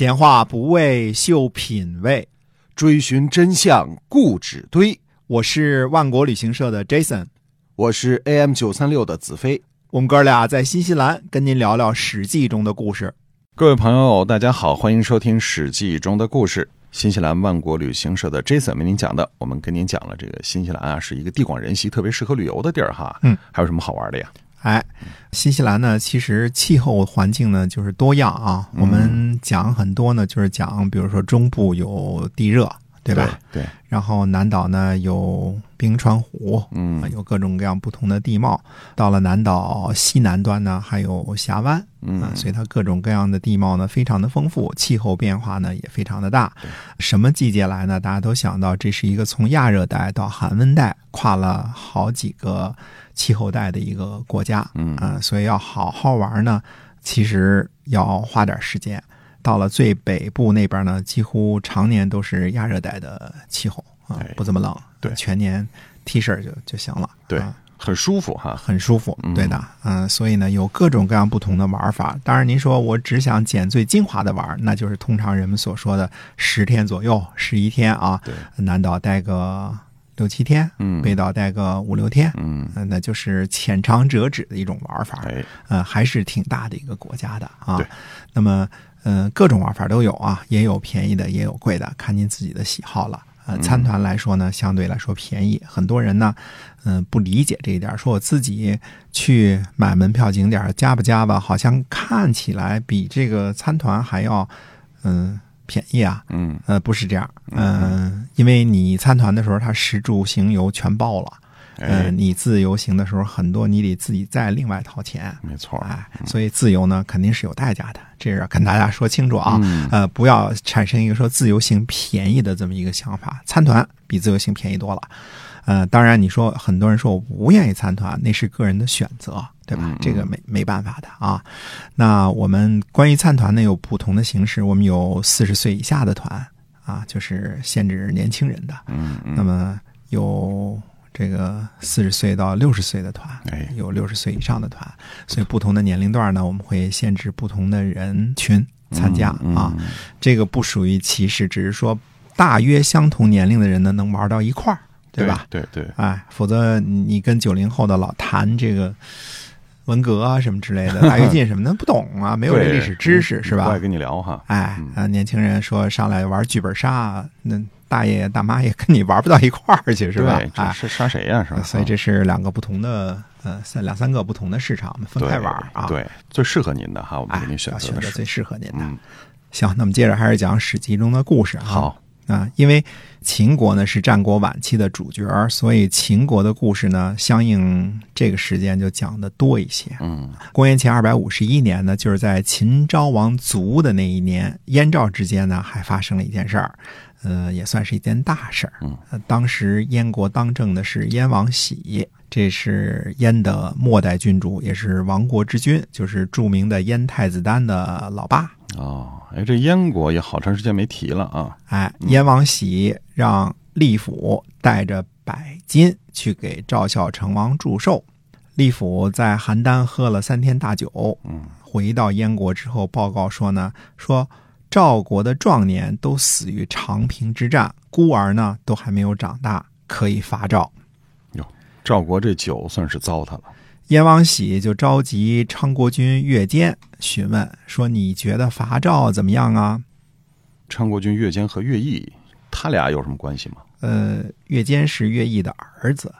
闲话不为秀品味，追寻真相固执堆。我是万国旅行社的 Jason，我是 AM 九三六的子飞。我们哥俩在新西兰跟您聊聊《史记》中的故事。各位朋友，大家好，欢迎收听《史记》中的故事。新西兰万国旅行社的 Jason 为您讲的，我们跟您讲了这个新西兰啊，是一个地广人稀、特别适合旅游的地儿哈。嗯，还有什么好玩的呀？哎，新西兰呢，其实气候环境呢就是多样啊。我们讲很多呢，就是讲，比如说中部有地热，对吧？对。然后南岛呢有冰川湖，嗯，有各种各样不同的地貌。到了南岛西南端呢，还有峡湾，嗯，所以它各种各样的地貌呢非常的丰富，气候变化呢也非常的大。什么季节来呢？大家都想到这是一个从亚热带到寒温带跨了好几个气候带的一个国家，嗯啊，所以要好好玩呢，其实要花点时间。到了最北部那边呢，几乎常年都是亚热带的气候啊哎，不怎么冷，对全年 T 恤就就行了，对啊，很舒服哈。很舒服嗯，对的，嗯，所以呢，有各种各样不同的玩法。当然，您说我只想捡最精华的玩，那就是通常人们所说的十天左右、十一天啊，对，南岛待个六七天，嗯北岛待个五六天，嗯，嗯，那就是浅尝辄止的一种玩法。哎，呃，还是挺大的一个国家的啊对。那么，呃，各种玩法都有啊，也有便宜的，也有贵的，看您自己的喜好了。呃，嗯参团来说呢，相对来说便宜。很多人呢，嗯、不理解这一点，说我自己去买门票景点加不加吧，好像看起来比这个参团还要，嗯、便宜啊。嗯，呃，不是这样，嗯、因为你参团的时候，他食住行游全包了。呃，哎，你自由行的时候，很多你得自己再另外掏钱。没错，哎，所以自由呢肯定是有代价的，这是要跟大家说清楚啊。嗯呃，不要产生一个说自由行便宜的这么一个想法，参团比自由行便宜多了。呃，当然你说很多人说我不愿意参团，那是个人的选择，对吧？这个没没办法的啊。那我们关于参团呢有不同的形式，我们有四十岁以下的团啊，就是限制年轻人的。嗯嗯，那么有这个四十岁到六十岁的团，哎有六十岁以上的团，所以不同的年龄段呢，我们会限制不同的人群参加嗯啊。，这个不属于歧视，只是说大约相同年龄的人呢能玩到一块儿，对吧？？对对，哎，否则你跟九零后的老谈这个文革啊什么之类的，大跃进什么的不懂啊，没有这历史知识是吧不爱？跟你聊哈。哎年轻人说上来玩剧本杀，那大爷大妈也跟你玩不到一块儿去，是吧对？这哎，是杀谁呀？是吧？所以这是两个不同的，呃，三两三个不同的市场，我们分开玩啊。，对，最适合您的哈，我们哎给您，选要择最适合您的。嗯，行，那么接着还是讲《史记》中的故事哈。好，啊，因为秦国呢是战国晚期的主角，所以秦国的故事呢，相应这个时间就讲的多一些。嗯公元前二百五十一年呢，就是在秦昭王卒的那一年，燕赵之间呢还发生了一件事儿，呃，也算是一件大事儿。嗯呃，当时燕国当政的是燕王喜，这是燕的末代君主，也是亡国之君，就是著名的燕太子丹的老爸。哦，哎，这燕国也好长时间没提了啊。哎，燕王喜让利府带着百金去给赵孝成王祝寿。利府在邯郸喝了三天大酒，嗯，回到燕国之后报告说呢，说赵国的壮年都死于长平之战，孤儿呢都还没有长大，可以伐赵。哟赵国这酒算是糟蹋了。燕王喜就召集昌国君乐坚询问说：“你觉得伐赵怎么样啊昌国君乐坚和乐毅，他俩有什么关系吗？？”呃，乐坚是乐毅的儿子，哦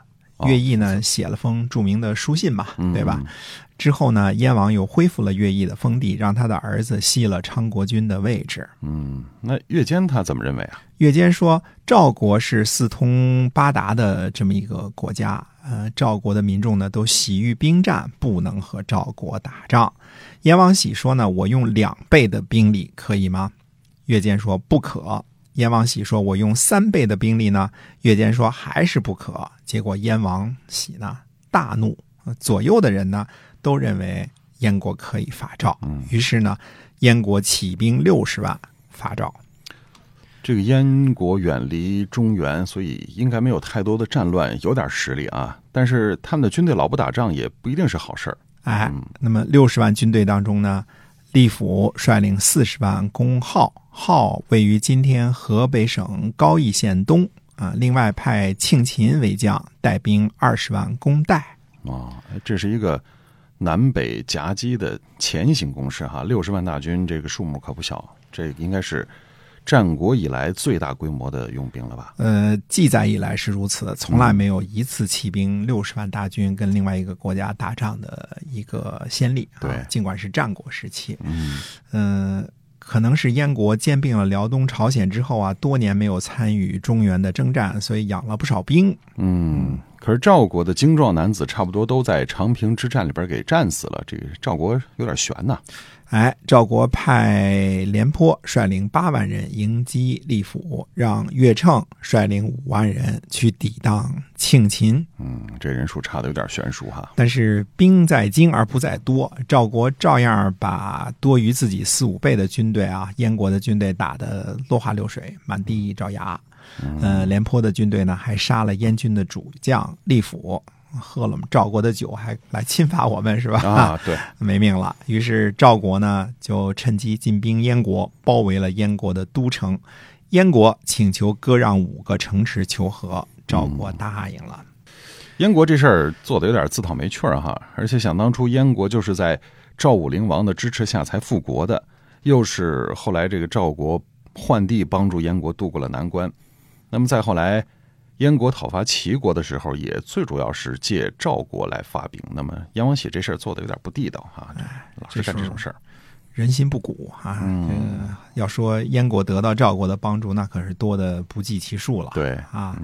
乐毅呢写了封著名的书信嘛，嗯对吧？？之后呢，燕王又恢复了乐毅的封地，让他的儿子吸了昌国君的位置。嗯，那乐坚他怎么认为啊？乐坚说，赵国是四通八达的这么一个国家，呃，赵国的民众呢都喜于兵战，不能和赵国打仗。燕王喜说呢，我用两倍的兵力可以吗？乐坚说不可。燕王喜说，我用三倍的兵力呢？乐间说还是不可。结果燕王喜呢大怒，呃左右的人呢都认为燕国可以伐赵，嗯于是呢，燕国起兵六十万伐赵。这个燕国远离中原，所以应该没有太多的战乱，有点实力啊。但是他们的军队老不打仗，也不一定是好事儿。哎嗯，那么六十万军队当中呢，利甫率领四十万攻镐，镐位于今天河北省高邑县东啊。另外派庆勤为将，带兵二十万攻代。啊，这是一个南北夹击的前行攻势哈，六十万大军，这个数目可不小，这应该是战国以来最大规模的用兵了吧？呃，记载以来是如此，从来没有一次骑兵六十万大军跟另外一个国家打仗的一个先例。对，尽管是战国时期，嗯嗯、可能是燕国兼并了辽东、朝鲜之后啊，多年没有参与中原的征战，所以养了不少兵。嗯。可是赵国的精壮男子差不多都在长平之战里边给战死了，这个赵国有点悬呐。哎，赵国派廉颇率领八万人迎击利府，让乐乘率领五万人去抵挡庆秦。嗯，这人数差的有点悬殊哈。但是兵在精而不在多，赵国照样把多于自己四五倍的军队啊，燕国的军队打得落花流水，满地找牙。嗯，廉颇的军队呢，还杀了燕军的主将利府，喝了赵国的酒，还来侵犯我们，是吧？啊，对，没命了。于是赵国呢，就趁机进兵燕国，包围了燕国的都城。燕国请求割让五个城池求和，赵国答应了。燕国这事儿做的有点自讨没趣儿哈，而且想当初燕国就是在赵武灵王的支持下才复国的，又是后来这个赵国换地帮助燕国渡过了难关。那么再后来，燕国讨伐齐国的时候，也最主要是借赵国来发兵。那么燕王喜这事儿做的有点不地道哈，老是干这种事儿。人心不古啊！嗯这个要说燕国得到赵国的帮助，那可是多的不计其数了。对啊，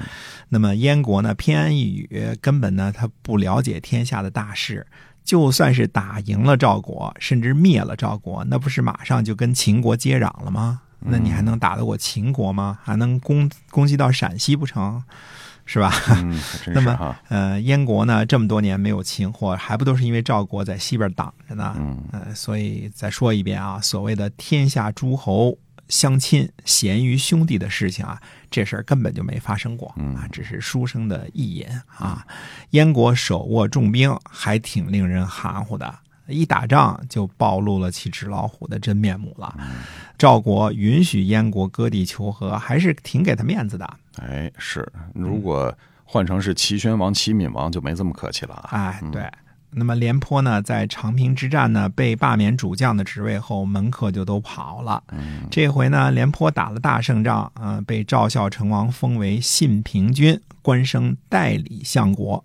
那么燕国呢，偏安一隅，根本呢他不了解天下的大事。就算是打赢了赵国，甚至灭了赵国，那不是马上就跟秦国接壤了吗？那你还能打得过秦国吗？还能攻攻击到陕西不成？是吧？嗯，那么。呃，燕国呢这么多年没有擒获，还不都是因为赵国在西边挡着呢？嗯呃，所以再说一遍啊，所谓的天下诸侯相亲、咸于兄弟的事情啊，这事儿根本就没发生过嗯啊，只是书生的意淫啊。燕国手握重兵，还挺令人含糊的。一打仗就暴露了其纸老虎的真面目了。赵国允许燕国割地求和，还是挺给他面子的。哎，是，如果换成是齐宣王、齐闵王，就没这么客气了啊。哎，对。那么廉颇呢，在长平之战呢被罢免主将的职位后，门客就都跑了。这回呢，廉颇打了大胜仗，啊、被赵孝成王封为信平君，官升代理相国。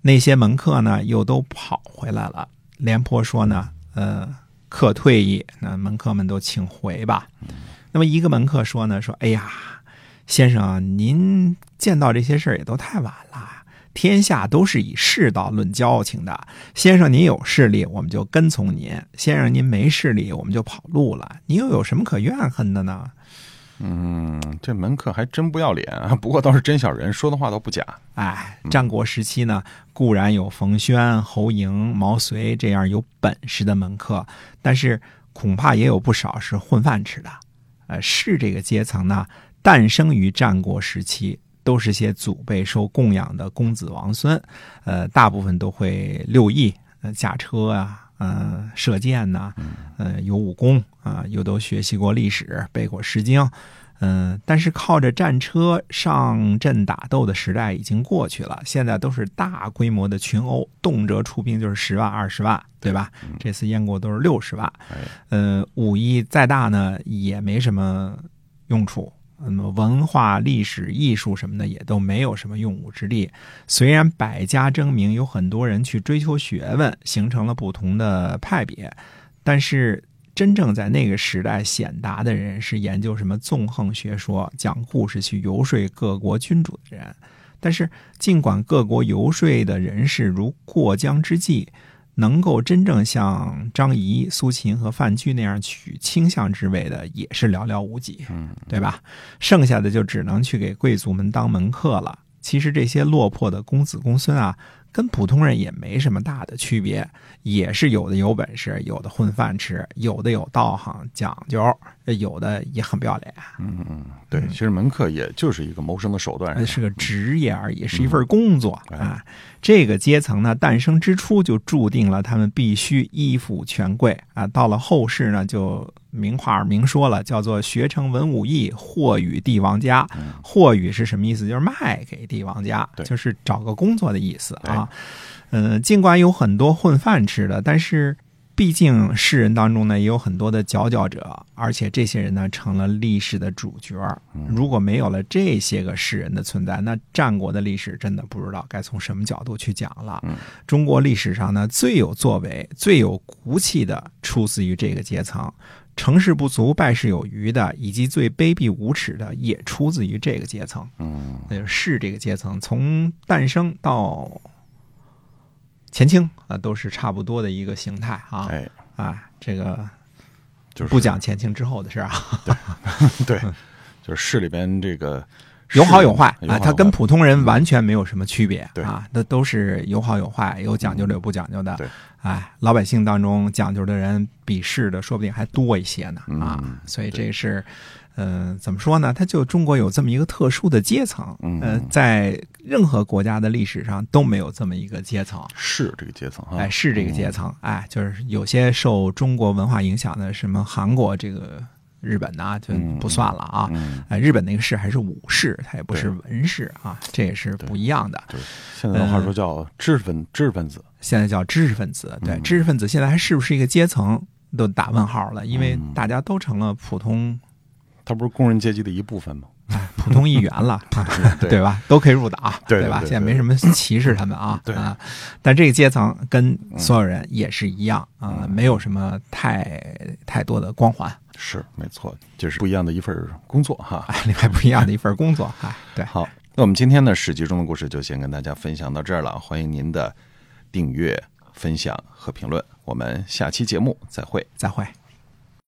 那些门客呢，又都跑回来了。廉颇说呢，呃，客退役，那门客们都请回吧。那么一个门客说呢，说，哎呀，先生，您见到这些事儿也都太晚了。天下都是以世道论交情的，先生您有势力，我们就跟从您；先生您没势力，我们就跑路了。您又有什么可怨恨的呢？嗯，这门客还真不要脸啊！不过倒是真小人，说的话都不假。哎，战国时期呢，固然有冯轩、侯嬴、毛遂这样有本事的门客，但是恐怕也有不少是混饭吃的。呃，士这个阶层呢，诞生于战国时期，都是些祖辈受供养的公子王孙，呃，大部分都会六艺，呃，驾车啊，呃，射箭呐、呃，有武功啊、又都学习过历史，背过《诗经。嗯，但是靠着战车上阵打斗的时代已经过去了，现在都是大规模的群殴，动辄出兵就是十万、二十万，对吧？这次燕国都是六十万，哎，呃，武艺再大呢，也没什么用处。那么文化、历史、艺术什么的也都没有什么用武之地。虽然百家争鸣，有很多人去追求学问，形成了不同的派别，但是真正在那个时代显达的人是研究什么纵横学说、讲故事去游说各国君主的人。但是，尽管各国游说的人士如过江之鲫，能够真正像张仪、苏秦和范雎那样取倾向之位的，也是寥寥无几，嗯，对吧？剩下的就只能去给贵族们当门客了。其实这些落魄的公子公孙啊，跟普通人也没什么大的区别，也是有的有本事，有的混饭吃，有的有道行讲究，有的也很不要脸。嗯嗯，对，其实门客也就是一个谋生的手段，是个职业而已，是一份工作嗯啊。这个阶层呢，诞生之初就注定了他们必须依附权贵啊。到了后世呢，就明话明说了，叫做学成文武艺，或与帝王家。或与是什么意思？就是卖给帝王家，就是找个工作的意思啊。嗯，尽管有很多混饭吃的，但是毕竟世人当中呢，也有很多的佼佼者，而且这些人呢，成了历史的主角。如果没有了这些个世人的存在，那战国的历史真的不知道该从什么角度去讲了。中国历史上呢，最有作为、最有骨气的，出自于这个阶层。成事不足败事有余的，以及最卑鄙无耻的，也出自于这个阶层。嗯，那就是士这个阶层，从诞生到前清啊，都是差不多的一个形态啊。哎，啊，这个就是。不讲前清之后的事啊，对，就是市里边这个有好有坏啊，它跟普通人完全没有什么区别对啊，那都是有好有坏，有讲究的有不讲究的。对，哎，老百姓当中讲究的人比士的说不定还多一些呢啊嗯，所以这是。嗯，怎么说呢？它就中国有这么一个特殊的阶层，嗯呃，在任何国家的历史上都没有这么一个阶层。是这个阶层啊，哎，是这个阶层，哎，就是有些受中国文化影响的，什么韩国这个、日本呐、就不算了啊。日本那个士还是武士，它也不是文士啊，这也是不一样的。对，现在的话说叫知识分知识分子，现在叫知识分子，对，嗯知识分子现在还是不是一个阶层都打问号了，因为嗯大家都成了普通他不是工人阶级的一部分吗？普通议员了，啊 对对吧？都可以入党，对对对对现在没什么歧视他们啊，对啊。但这个阶层跟所有人也是一样啊，嗯没有什么太太多的光环，是没错，就是不一样的一份工作哈。哎，另外不一样的一份工作，哈，对，好，那我们今天呢《史记》中的故事就先跟大家分享到这儿了，欢迎您的订阅、分享和评论，我们下期节目再会。再会。